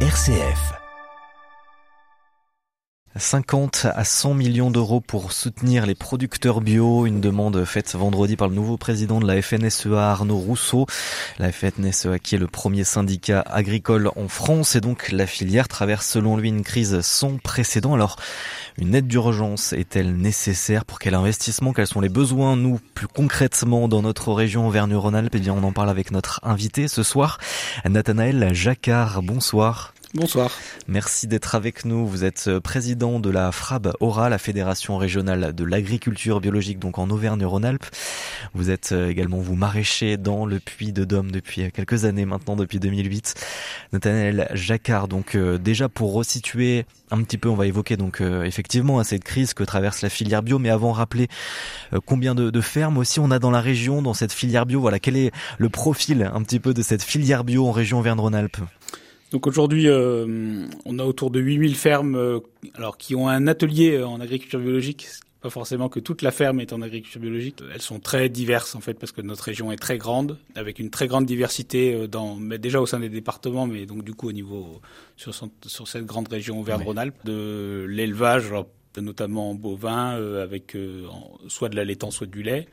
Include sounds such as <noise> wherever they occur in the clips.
RCF. 50 à 100 millions d'euros pour soutenir les producteurs bio, une demande faite vendredi par le nouveau président de la FNSEA Arnaud Rousseau. La FNSEA qui est le premier syndicat agricole en France et donc la filière traverse selon lui une crise sans précédent. Alors une aide d'urgence est-elle nécessaire? Pour quel investissement? Quels sont les besoins? Nous plus concrètement dans notre région Auvergne-Rhône-Alpes Eh bien on en parle avec notre invité ce soir, Nathanaël Jacquard. Bonsoir. Bonsoir. Merci d'être avec nous. Vous êtes euh, président de la FRAB ORA, la Fédération régionale de l'agriculture biologique, donc en Auvergne-Rhône-Alpes. Vous êtes euh, également, vous, maraîcher dans le Puy de Dôme depuis euh, quelques années maintenant, depuis 2008. Nathanaël Jacquard, donc déjà pour resituer un petit peu, on va évoquer donc effectivement hein, cette crise que traverse la filière bio, mais avant rappeler combien de, de, fermes aussi on a dans la région, dans cette filière bio. Voilà, quel est le profil un petit peu de cette filière bio en région Auvergne-Rhône-Alpes? Donc aujourd'hui, euh, on a autour de 8000 fermes euh, alors qui ont un atelier euh, en agriculture biologique. Pas forcément que toute la ferme est en agriculture biologique. Elles sont très diverses en fait parce que notre région est très grande, avec une très grande diversité dans, mais déjà au sein des départements, mais donc du coup au niveau sur, sur cette grande région Auvergne-Rhône-Alpes, de l'élevage, notamment bovin, avec soit de la laitan, soit du lait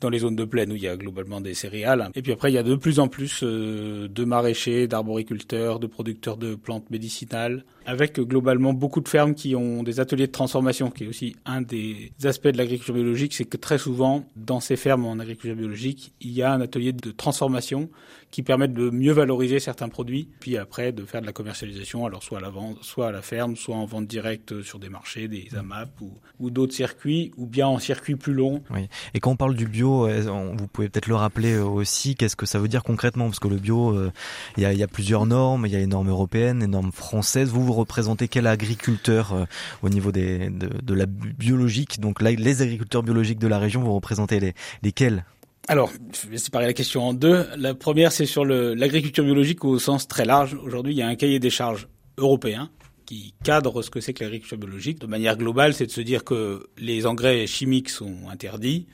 dans les zones de plaine où il y a globalement des céréales. Et puis après, il y a de plus en plus euh, de maraîchers, d'arboriculteurs, de producteurs de plantes médicinales, avec globalement beaucoup de fermes qui ont des ateliers de transformation, qui est aussi un des aspects de l'agriculture biologique, c'est que très souvent, dans ces fermes en agriculture biologique, il y a un atelier de transformation qui permettent de mieux valoriser certains produits, puis après de faire de la commercialisation, alors soit à la vente, soit à la ferme, soit en vente directe sur des marchés, des AMAP ou, ou d'autres circuits, ou bien en circuit plus long. Oui. Et quand on parle du bio, vous pouvez peut-être le rappeler euh, aussi, qu'est-ce que ça veut dire concrètement? Parce que le bio, euh, il y, a, plusieurs normes, il y a les normes européennes, les normes françaises. Vous, vous représentez quel agriculteur euh, au niveau de, la biologique? Donc là, les agriculteurs biologiques de la région, vous représentez les, lesquels? Alors, je vais séparer la question en deux. La première, c'est sur l'agriculture biologique au sens très large. Aujourd'hui, il y a un cahier des charges européen qui cadre ce que c'est que l'agriculture biologique. De manière globale, c'est de se dire que les engrais chimiques sont interdits,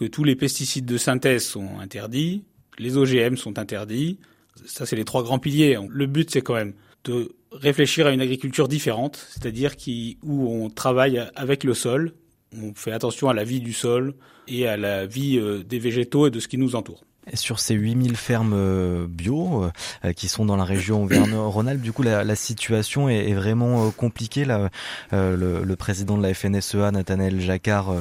que tous les pesticides de synthèse sont interdits, les OGM sont interdits. Ça, c'est les trois grands piliers. Le but, c'est quand même de réfléchir à une agriculture différente, c'est-à-dire où on travaille avec le sol, on fait attention à la vie du sol et à la vie euh, des végétaux et de ce qui nous entoure. Sur ces 8000 fermes euh, bio euh, qui sont dans la région Auvergne-Rhône-Alpes, du coup la, situation est, vraiment compliquée. Le, président de la FNSEA, Nathanaël Jacquard,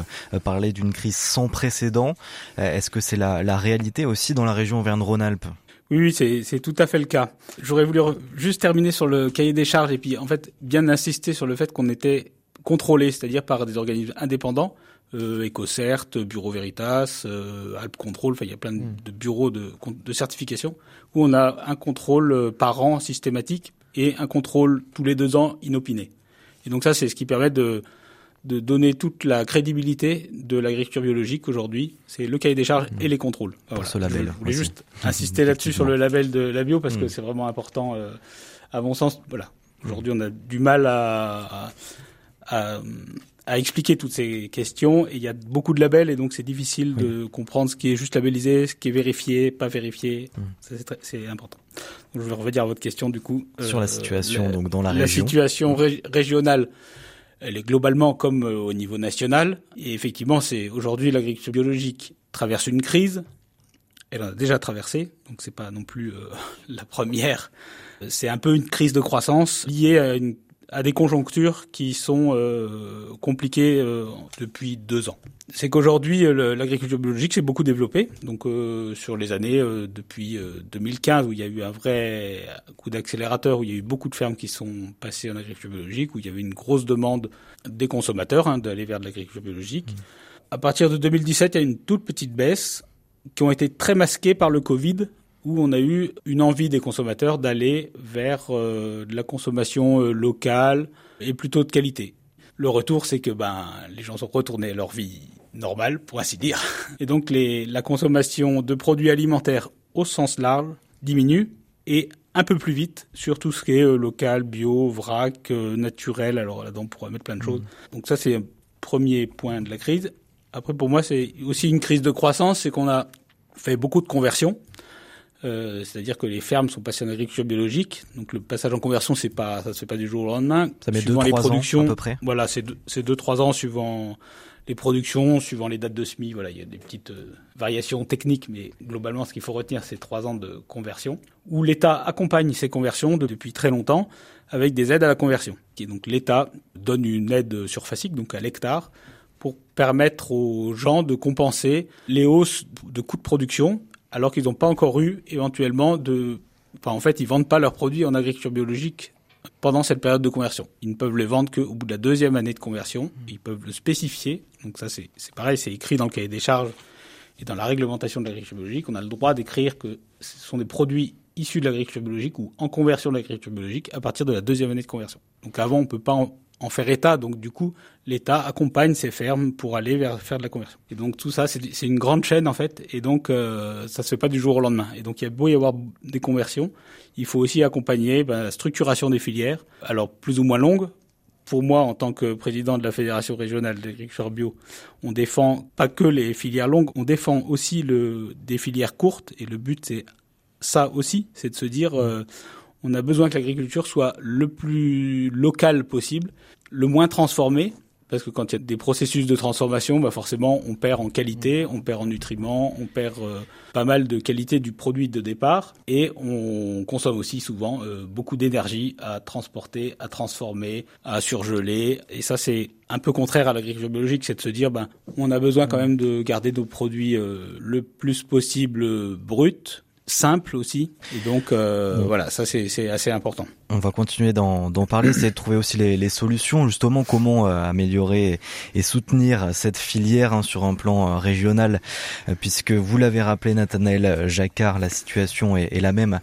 parlait d'une crise sans précédent. Est-ce que c'est la, réalité aussi dans la région Auvergne-Rhône-Alpes? Oui, oui c'est tout à fait le cas. J'aurais voulu juste terminer sur le cahier des charges et puis en fait bien insister sur le fait qu'on était contrôlés, c'est-à-dire par des organismes indépendants, euh, EcoCert, Bureau Veritas, euh, Alp Control, enfin il y a plein de, hmm. bureaux de, de, certification où on a un contrôle euh, par an systématique et un contrôle tous les deux ans inopiné. Et donc ça c'est ce qui permet de, de donner toute la crédibilité de l'agriculture biologique aujourd'hui, c'est le cahier des charges hmm. et les contrôles. Pour ce label. Je voulais juste insister là-dessus sur le label de la bio parce que hmm. c'est vraiment important. Euh, à mon sens, voilà. Aujourd'hui, on a du mal à, à à, à, expliquer toutes ces questions. Et il y a beaucoup de labels et donc c'est difficile de comprendre ce qui est juste labellisé, ce qui est vérifié, pas vérifié. Mmh. C'est important. Donc, je vais revenir à votre question du coup. Sur la euh, situation donc dans la, région. La situation régionale. Elle est globalement comme euh, au niveau national. Et effectivement, c'est aujourd'hui l'agriculture biologique traverse une crise. Elle en a déjà traversé, donc c'est pas non plus euh, <laughs> la première. C'est un peu une crise de croissance liée à une à des conjonctures qui sont euh, compliquées euh, depuis deux ans. C'est qu'aujourd'hui, euh, l'agriculture biologique s'est beaucoup développée. Donc, euh, sur les années depuis 2015, où il y a eu un vrai coup d'accélérateur, où il y a eu beaucoup de fermes qui sont passées en agriculture biologique, où il y avait une grosse demande des consommateurs hein, d'aller vers de l'agriculture biologique. Mmh. À partir de 2017, il y a une toute petite baisse qui ont été très masquées par le Covid où on a eu une envie des consommateurs d'aller vers euh, de la consommation euh, locale et plutôt de qualité. Le retour, c'est que ben les gens sont retournés à leur vie normale, pour ainsi dire, et donc les, la consommation de produits alimentaires au sens large diminue et un peu plus vite sur tout ce qui est euh, local, bio, vrac, naturel. Alors là-dedans, on pourrait mettre plein de choses. Mmh. Donc ça, c'est un premier point de la crise. Après, pour moi, c'est aussi une crise de croissance, c'est qu'on a fait beaucoup de conversions Euh, c'est-à-dire que les fermes sont passées en agriculture biologique. Donc le passage en conversion, c'est pas, ça se fait pas du jour au lendemain. Ça met deux, les productions, ans à peu près. Voilà, c'est deux, deux, trois ans suivant les productions, suivant les dates de semis. Voilà, il y a des petites euh, variations techniques, mais globalement, ce qu'il faut retenir, c'est trois ans de conversion. Où l'État accompagne ces conversions depuis très longtemps avec des aides à la conversion. Et donc l'État donne une aide surfacique, donc à l'hectare, pour permettre aux gens de compenser les hausses de coûts de production alors qu'ils n'ont pas encore eu éventuellement de... Enfin, en fait, ils vendent pas leurs produits en agriculture biologique pendant cette période de conversion. Ils ne peuvent les vendre qu'au bout de la deuxième année de conversion. Ils peuvent le spécifier. Donc ça, c'est pareil, c'est écrit dans le cahier des charges et dans la réglementation de l'agriculture biologique. On a le droit d'écrire que ce sont des produits issus de l'agriculture biologique ou en conversion de l'agriculture biologique à partir de la deuxième année de conversion. Donc avant, on ne peut pas en, en faire état. Donc du coup, l'État accompagne ces fermes pour aller vers faire de la conversion. Et donc tout ça, c'est une grande chaîne en fait. Et donc euh, ça se fait pas du jour au lendemain. Et donc il y a beau y avoir des conversions, il faut aussi accompagner ben, la structuration des filières. Alors plus ou moins longue. Pour moi, en tant que président de la Fédération régionale d'agriculture bio, on défend pas que les filières longues, on défend aussi le, des filières courtes. Et le but, c'est ça aussi, c'est de se dire, euh, on a besoin que l'agriculture soit le plus local possible, le moins transformée, parce que quand il y a des processus de transformation, bah forcément, on perd en qualité, on perd en nutriments, on perd euh, pas mal de qualité du produit de départ, et on consomme aussi souvent euh, beaucoup d'énergie à transporter, à transformer, à surgeler. Et ça, c'est un peu contraire à l'agriculture biologique, c'est de se dire, ben, on a besoin quand même de garder nos produits euh, le plus possible bruts, simple aussi. Et donc euh, voilà, ça c'est assez important. On va continuer d'en parler, c'est de trouver aussi les, les, solutions, justement comment euh, améliorer et soutenir cette filière hein, sur un plan euh, régional, puisque vous l'avez rappelé Nathanaël Jacquard, la situation est, est la même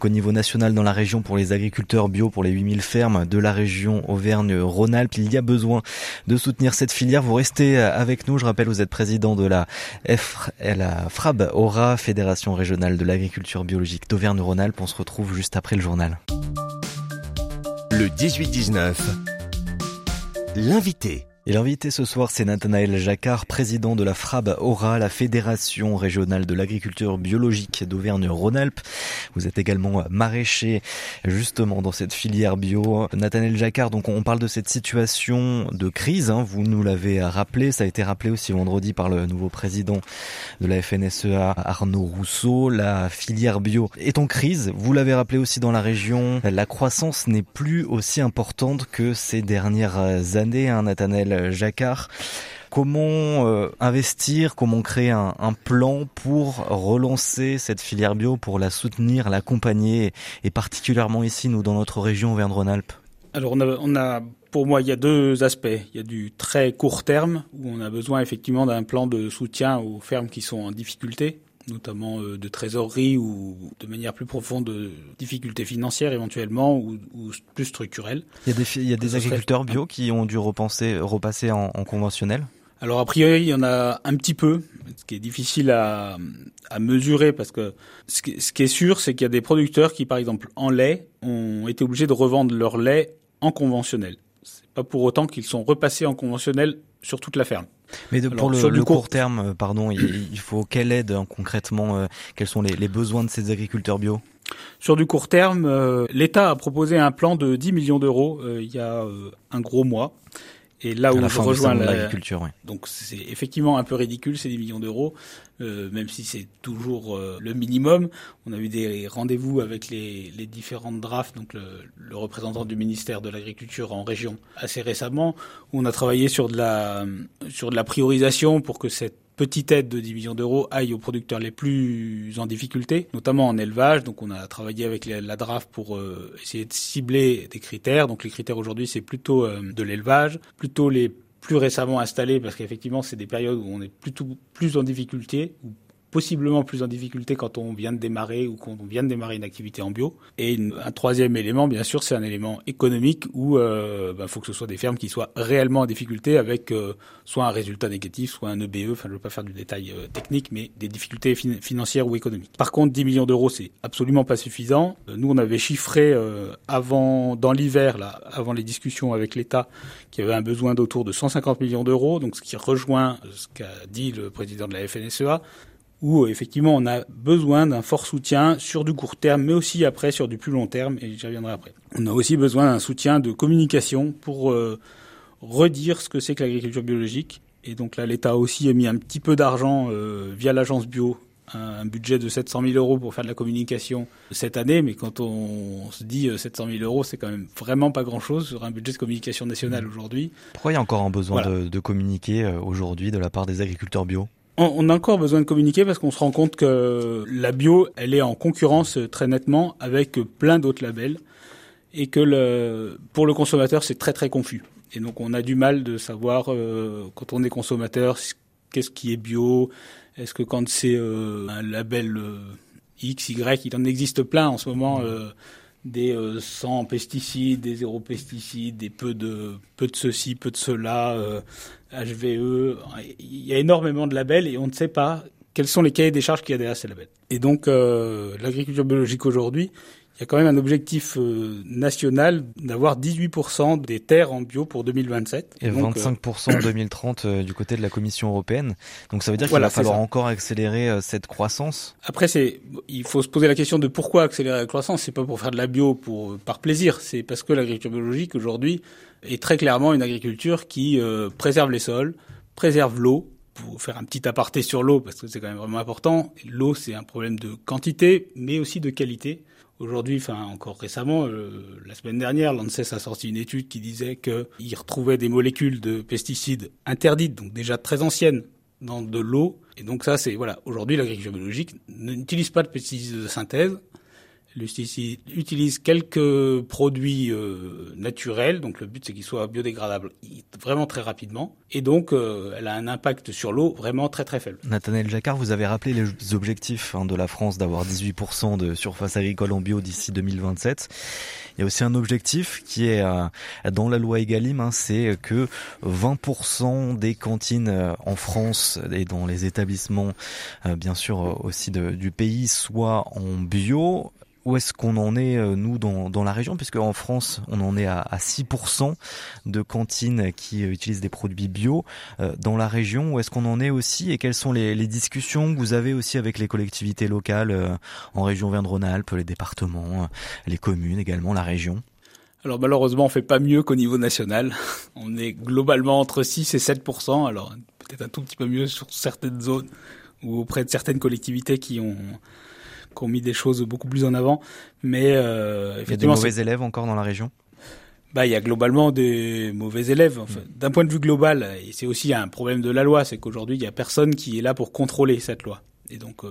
qu'au niveau national dans la région pour les agriculteurs bio, pour les 8000 fermes de la région Auvergne-Rhône-Alpes. Il y a besoin de soutenir cette filière. Vous restez avec nous, je rappelle, vous êtes président de la, F, la FRAB Aura, Fédération régionale de l'agriculture biologique d'Auvergne-Rhône-Alpes. On se retrouve juste après le journal. Le 18-19. L'invité. Et l'invité ce soir, c'est Nathanaël Jacquard, président de la FRAB Aura, la Fédération régionale de l'agriculture biologique d'Auvergne-Rhône-Alpes. Vous êtes également maraîcher, justement, dans cette filière bio. Nathanaël Jacquard, donc on parle de cette situation de crise, hein. vous nous l'avez rappelé, ça a été rappelé aussi vendredi par le nouveau président de la FNSEA, Arnaud Rousseau. La filière bio est en crise, vous l'avez rappelé aussi dans la région. La croissance n'est plus aussi importante que ces dernières années, hein, Jacquard. Comment euh, investir, comment créer un, plan pour relancer cette filière bio, pour la soutenir, l'accompagner, et particulièrement ici, nous, dans notre région Auvergne-Rhône-Alpes? Alors, on a, on a, pour moi, il y a deux aspects. Il y a du très court terme, où on a besoin effectivement d'un plan de soutien aux fermes qui sont en difficulté, notamment euh, de trésorerie ou de manière plus profonde de difficultés financières éventuellement ou, plus structurelles. Il y a des, il y a des agriculteurs bio qui ont dû repenser, repasser en, conventionnel? Alors a priori, il y en a un petit peu, ce qui est difficile à, à mesurer parce que ce qui, ce qui est sûr, c'est qu'il y a des producteurs qui, par exemple, en lait, ont été obligés de revendre leur lait en conventionnel. C'est pas pour autant qu'ils sont repassés en conventionnel sur toute la ferme. Mais pour le, court, terme, euh, pardon, il, faut quelle aide hein, concrètement euh, Quels sont les, besoins de ces agriculteurs bio? Sur du court terme, euh, l'État a proposé un plan de 10 millions d'euros il y a un gros mois et là où je rejoins l'agriculture, oui. donc c'est effectivement un peu ridicule ces 10 millions d'euros, euh, même si c'est toujours euh, le minimum. On a eu des rendez-vous avec les, les, différentes drafts, donc le, le, représentant du ministère de l'Agriculture en région assez récemment, où on a travaillé sur de la sur de la priorisation pour que cette petite aide de 10 millions d'euros aille aux producteurs les plus en difficulté, notamment en élevage. Donc on a travaillé avec la DRAF pour euh, essayer de cibler des critères. Donc les critères aujourd'hui, c'est plutôt euh, de l'élevage, plutôt les plus récemment installés, parce qu'effectivement, c'est des périodes où on est plutôt plus en difficulté, possiblement plus en difficulté quand on vient de démarrer ou quand on vient de démarrer une activité en bio. Et un troisième élément, bien sûr, c'est un élément économique où il euh, bah, faut que ce soit des fermes qui soient réellement en difficulté avec euh, soit un résultat négatif, soit un EBE. Enfin, je ne veux pas faire du détail euh, technique, mais des difficultés financières ou économiques. Par contre, 10 millions d'euros, c'est absolument pas suffisant. nous, on avait chiffré avant, dans l'hiver, là, avant les discussions avec l'État, qu'il y avait un besoin d'autour de 150 millions d'euros. Donc, ce qui rejoint ce qu'a dit le président de la FNSEA où effectivement on a besoin d'un fort soutien sur du court terme, mais aussi après sur du plus long terme, et j'y reviendrai après. On a aussi besoin d'un soutien de communication pour redire ce que c'est que l'agriculture biologique. Et donc là, l'État aussi a mis un petit peu d'argent via l'agence bio un budget de 700 000 euros pour faire de la communication cette année, mais quand on, se dit 700 euh, 000 euros, c'est quand même vraiment pas grand-chose sur un budget de communication nationale mmh. aujourd'hui. Pourquoi il y a encore un besoin de, communiquer euh, aujourd'hui de la part des agriculteurs bio? On a encore besoin de communiquer parce qu'on se rend compte que la bio, elle est en concurrence euh, très nettement avec plein d'autres labels et que pour le consommateur, c'est très très confus. Et donc on a du mal de savoir quand on est consommateur qu'est-ce qui est bio, est-ce que quand c'est euh, un label euh, X, Y, il en existe plein en ce moment, euh, des sans pesticides, des zéro pesticides, des peu de peu de ceci, peu de cela, HVE. Il y a énormément de labels et on ne sait pas quels sont les cahiers des charges qu'il y a derrière ces labels. Et donc l'agriculture biologique aujourd'hui, il y a quand même un objectif euh, national d'avoir 18% des terres en bio pour 2027. Et 25% en 2030 euh, du côté de la Commission européenne. Donc ça veut dire qu'il va falloir encore accélérer euh, cette croissance. Après, c'est, il faut se poser la question de pourquoi accélérer la croissance. C'est pas pour faire de la bio pour par plaisir. C'est parce que l'agriculture biologique aujourd'hui est très clairement une agriculture qui préserve les sols, préserve l'eau, pour faire un petit aparté sur l'eau, parce que c'est quand même vraiment important, l'eau c'est un problème de quantité, mais aussi de qualité. Aujourd'hui, enfin encore récemment, euh, la semaine dernière, l'ANSES a sorti une étude qui disait qu'il retrouvait des molécules de pesticides interdites, donc déjà très anciennes, dans de l'eau. Et donc ça, c'est voilà. Aujourd'hui, l'agriculture biologique n'utilise pas de pesticides de synthèse utilise quelques produits euh, naturels, donc le but c'est qu'ils soient biodégradables vraiment très rapidement, et donc euh, elle a un impact sur l'eau vraiment très très faible. Nathanaël Jacquard, vous avez rappelé les objectifs hein, de la France d'avoir 18% de surface agricole en bio d'ici 2027. Il y a aussi un objectif qui est euh, dans la loi Egalim, hein, c'est que 20% des cantines en France et dans les établissements, bien sûr aussi du pays, soient en bio où est-ce qu'on en est, euh, nous, dans, la région Puisque en France, on en est à, à 6% de cantines qui euh, utilisent des produits bio. Euh, dans la région, où est-ce qu'on en est aussi Et quelles sont les, discussions que vous avez aussi avec les collectivités locales en région Verne-Rhône-Alpes, les départements, les communes également, la région? Alors malheureusement, on fait pas mieux qu'au niveau national. <laughs> On est globalement entre 6 et 7% alors peut-être un tout petit peu mieux sur certaines zones ou auprès de certaines collectivités qui ont qui ont mis des choses beaucoup plus en avant. Mais euh, il y a des mauvais élèves encore dans la région? Bah, il y a globalement des mauvais élèves. Enfin, mm. D'un point de vue global, et c'est aussi un problème de la loi, c'est qu'aujourd'hui, il y a personne qui est là pour contrôler cette loi. Et donc, euh,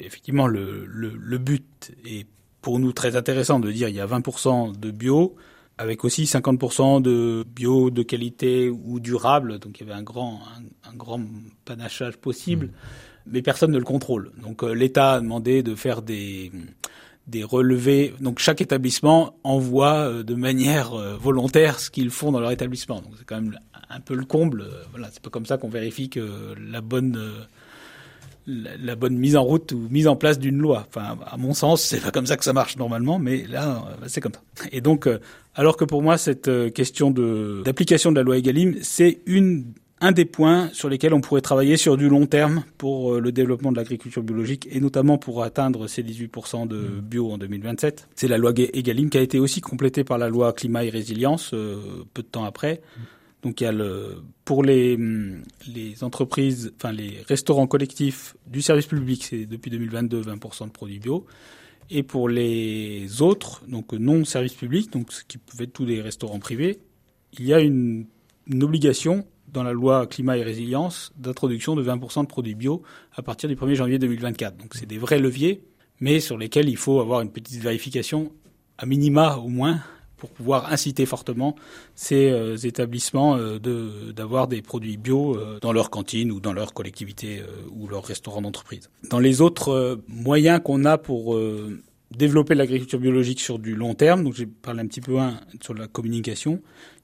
effectivement, le, le, le, but est pour nous très intéressant de dire il y a 20% de bio, avec aussi 50% de bio de qualité ou durable. Donc, il y avait un grand, un, grand panachage possible. Mm mais personne ne le contrôle. Donc euh, l'État a demandé de faire des des relevés. Donc chaque établissement envoie euh, de manière euh, volontaire ce qu'ils font dans leur établissement. Donc c'est quand même un peu le comble. Voilà, c'est pas comme ça qu'on vérifie que la bonne la, bonne mise en route ou mise en place d'une loi. Enfin, à mon sens, c'est pas comme ça que ça marche normalement, mais là, c'est comme ça. Et donc, alors que pour moi, cette question de d'application de la loi Egalim, c'est une un des points sur lesquels on pourrait travailler sur du long terme pour euh, le développement de l'agriculture biologique et notamment pour atteindre ces 18% de mmh. bio en 2027. C'est la loi Egalim qui a été aussi complétée par la loi climat et résilience euh, peu de temps après. Mmh. Donc il y a le pour les mmh, les entreprises, enfin les restaurants collectifs du service public, c'est depuis 2022 20% de produits bio. Et pour les autres, donc non service public, donc ce qui peuvent être tous les restaurants privés, il y a une, une obligation dans la loi climat et résilience d'introduction de 20% de produits bio à partir du 1er janvier 2024. Donc c'est des vrais leviers, mais sur lesquels il faut avoir une petite vérification, à minima au moins, pour pouvoir inciter fortement ces euh, établissements euh, de, d'avoir des produits bio euh, dans leur cantine ou dans leur collectivité ou leur restaurant d'entreprise. Dans les autres moyens qu'on a pour développer l'agriculture biologique sur du long terme, donc j'ai parlé un petit peu un, sur la communication,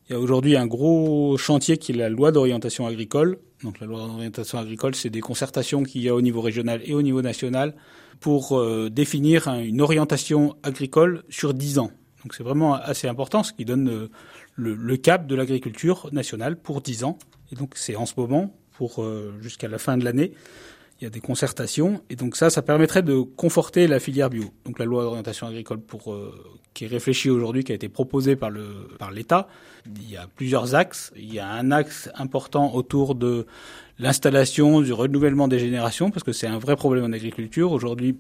il y a aujourd'hui un gros chantier qui est la loi d'orientation agricole. Donc la loi d'orientation agricole, c'est des concertations qu'il y a au niveau régional et au niveau national pour euh, définir une orientation agricole sur dix ans. Donc c'est vraiment assez important, ce qui donne euh, le, cap de l'agriculture nationale pour dix ans. Et donc c'est en ce moment, pour euh, jusqu'à la fin de l'année. Il y a des concertations, et donc ça, ça permettrait de conforter la filière bio. Donc la loi d'orientation agricole pour euh, qui est réfléchie aujourd'hui, qui a été proposée par le par l'État, il y a plusieurs axes. Il y a un axe important autour de l'installation, du renouvellement des générations, parce que c'est un vrai problème en agriculture. Aujourd'hui,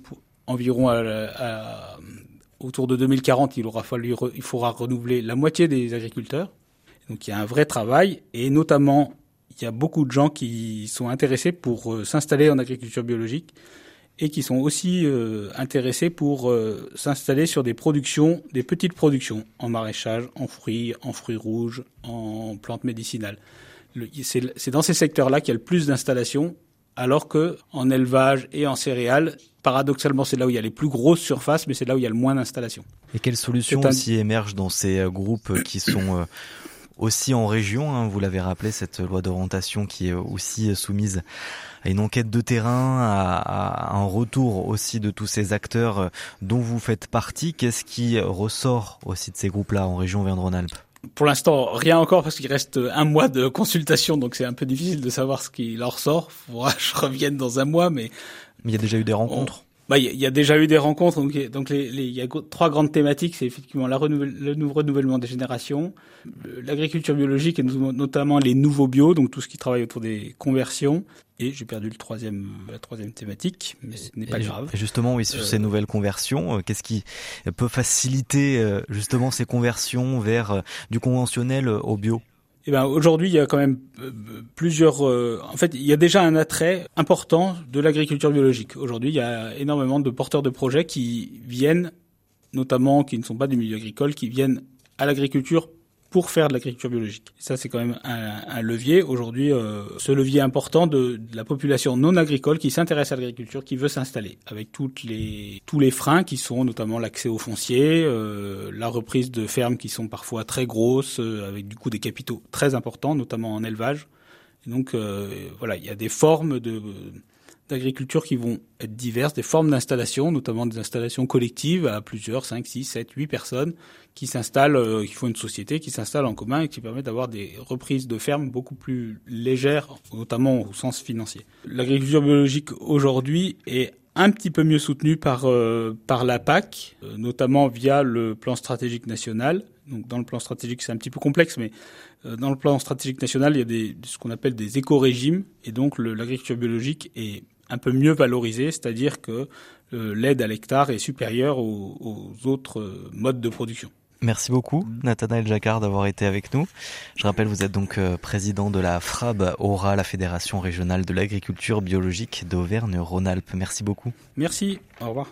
environ à, autour de 2040, il aura fallu, il faudra renouveler la moitié des agriculteurs. Donc il y a un vrai travail, et notamment il y a beaucoup de gens qui sont intéressés pour euh, s'installer en agriculture biologique et qui sont aussi euh, intéressés pour euh, s'installer sur des productions, des petites productions en maraîchage, en fruits, en fruits rouges, en plantes médicinales. C'est dans ces secteurs-là qu'il y a le plus d'installations, alors que en élevage et en céréales, paradoxalement, c'est là où il y a les plus grosses surfaces, mais c'est là où il y a le moins d'installations. Et quelles solutions aussi émergent dans ces groupes qui sont aussi en région. Hein, vous l'avez rappelé, cette loi d'orientation qui est aussi soumise à une enquête de terrain, à, un retour aussi de tous ces acteurs dont vous faites partie. Qu'est-ce qui ressort aussi de ces groupes-là en région Verne-Rhône-Alpes? Pour l'instant, rien encore parce qu'il reste un mois de consultation, donc c'est un peu difficile de savoir ce qui leur sort. Faudra que je revienne dans un mois. Mais il y a déjà eu des rencontres. Bah, il y, a déjà eu des rencontres. Donc, donc les, il y a trois grandes thématiques. C'est effectivement la le renouvellement des générations, l'agriculture biologique et notamment les nouveaux bio, donc tout ce qui travaille autour des conversions. Et j'ai perdu le troisième, la troisième thématique, mais ce n'est pas grave. Justement, oui, sur ces euh, nouvelles conversions, euh, qu'est-ce qui peut faciliter euh, justement ces conversions vers du conventionnel au bio? Eh ben aujourd'hui, il y a quand même euh, plusieurs. Euh, en fait, il y a déjà un attrait important de l'agriculture biologique. Aujourd'hui, il y a énormément de porteurs de projets qui viennent, notamment qui ne sont pas du milieu agricole, qui viennent à l'agriculture pour faire de l'agriculture biologique. ça, c'est quand même un, levier. Aujourd'hui, euh, ce levier important de, la population non agricole qui s'intéresse à l'agriculture, qui veut s'installer, avec toutes les, tous les freins qui sont notamment l'accès au foncier, euh, la reprise de fermes qui sont parfois très grosses, euh, avec du coup des capitaux très importants, notamment en élevage. Et donc, voilà, il y a des formes de d'agriculture qui vont être diverses, des formes d'installation, notamment des installations collectives à plusieurs, 5, 6, 7, 8 personnes qui s'installent, euh, qui font une société, qui s'installent en commun et qui permettent d'avoir des reprises de fermes beaucoup plus légères, notamment au sens financier. L'agriculture biologique aujourd'hui est un petit peu mieux soutenue par, euh, par la PAC, euh, notamment via le plan stratégique national. Donc dans le plan stratégique, c'est un petit peu complexe, mais dans le plan stratégique national, il y a des, ce qu'on appelle des éco-régimes, et donc l'agriculture biologique est un peu mieux valorisé, c'est-à-dire que euh, l'aide à l'hectare est supérieure aux, autres euh, modes de production. Merci beaucoup, Nathanaël Jacquard, d'avoir été avec nous. Je rappelle, vous êtes donc euh, président de la FRAB Aura, la Fédération régionale de l'agriculture biologique d'Auvergne-Rhône-Alpes. Merci beaucoup. Merci, au revoir.